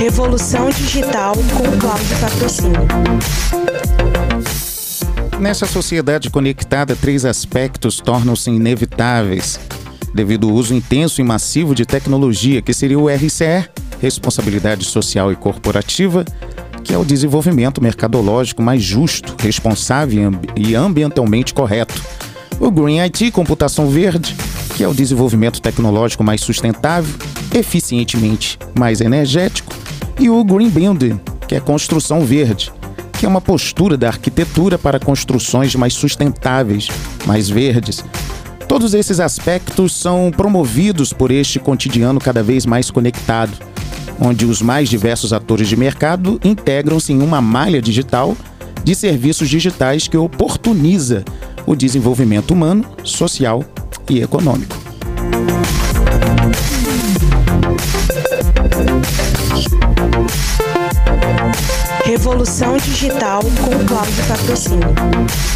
Revolução Digital com Cláudio Patrocínio. Nessa sociedade conectada, três aspectos tornam-se inevitáveis devido ao uso intenso e massivo de tecnologia, que seria o RCE, Responsabilidade Social e Corporativa, que é o desenvolvimento mercadológico mais justo, responsável e ambientalmente correto. O Green IT, Computação Verde, que é o desenvolvimento tecnológico mais sustentável, eficientemente mais energético, e o Green Building, que é construção verde, que é uma postura da arquitetura para construções mais sustentáveis, mais verdes. Todos esses aspectos são promovidos por este cotidiano cada vez mais conectado, onde os mais diversos atores de mercado integram-se em uma malha digital de serviços digitais que oportuniza o desenvolvimento humano, social e econômico. Revolução Digital com Cláudio Patrocínio.